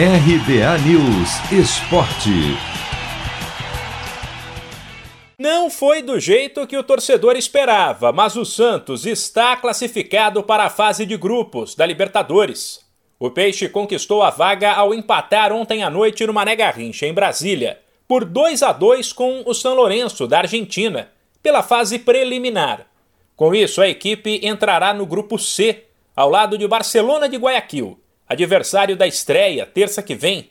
RBA News Esporte. Não foi do jeito que o torcedor esperava, mas o Santos está classificado para a fase de grupos da Libertadores. O Peixe conquistou a vaga ao empatar ontem à noite no Mané Garrincha, em Brasília, por 2 a 2 com o São Lourenço, da Argentina, pela fase preliminar. Com isso, a equipe entrará no grupo C, ao lado de Barcelona de Guayaquil, adversário da estreia, terça que vem,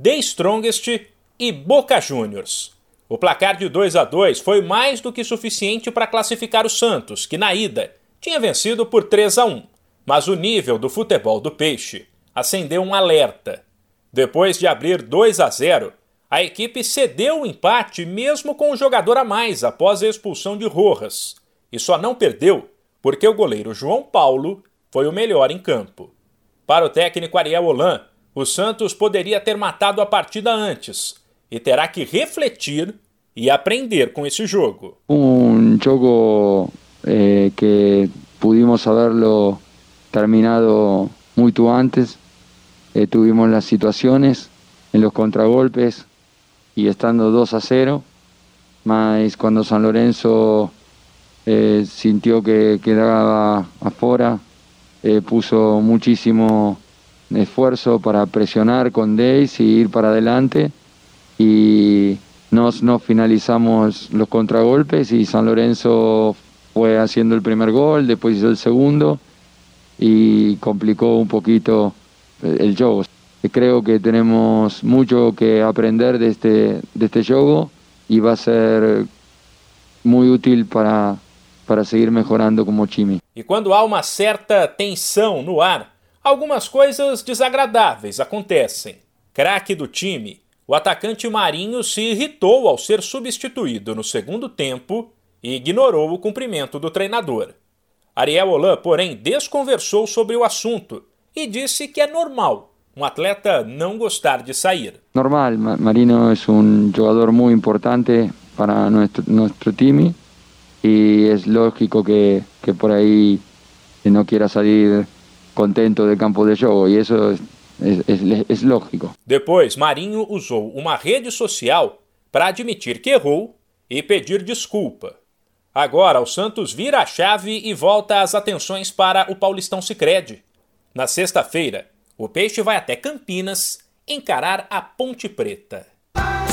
The Strongest e Boca Juniors. O placar de 2 a 2 foi mais do que suficiente para classificar o Santos, que na ida tinha vencido por 3 a 1. Mas o nível do futebol do Peixe acendeu um alerta. Depois de abrir 2 a 0, a equipe cedeu o empate mesmo com o jogador a mais após a expulsão de Rojas, e só não perdeu porque o goleiro João Paulo foi o melhor em campo. Para o técnico Ariel Holan, o Santos poderia ter matado a partida antes e terá que refletir e aprender com esse jogo. Um jogo eh, que pudimos haberlo terminado muito antes. Eh, tuvimos las situaciones en los contragolpes y estando 2 a 0, mas cuando San Lorenzo eh, sintió que quedaba afuera, eh, puso muchísimo esfuerzo para presionar con Days y ir para adelante y nos, nos finalizamos los contragolpes y San Lorenzo fue haciendo el primer gol, después hizo el segundo y complicó un poquito el juego. Creo que tenemos mucho que aprender de este, de este juego y va a ser muy útil para, para seguir mejorando como time. E quando há uma certa tensão no ar, algumas coisas desagradáveis acontecem. Craque do time, o atacante Marinho se irritou ao ser substituído no segundo tempo e ignorou o cumprimento do treinador. Ariel Holan, porém, desconversou sobre o assunto e disse que é normal um atleta não gostar de sair. Normal, Marino é um jogador muito importante para nosso, nosso time y es lógico que, que por ahí no quiera salir contento del campo de juego y eso es, es, es lógico. Depois, Marinho usou uma rede social para admitir que errou e pedir desculpa. Agora, o Santos vira a chave e volta as atenções para o Paulistão Sicredi. Na sexta-feira, o Peixe vai até Campinas encarar a Ponte Preta.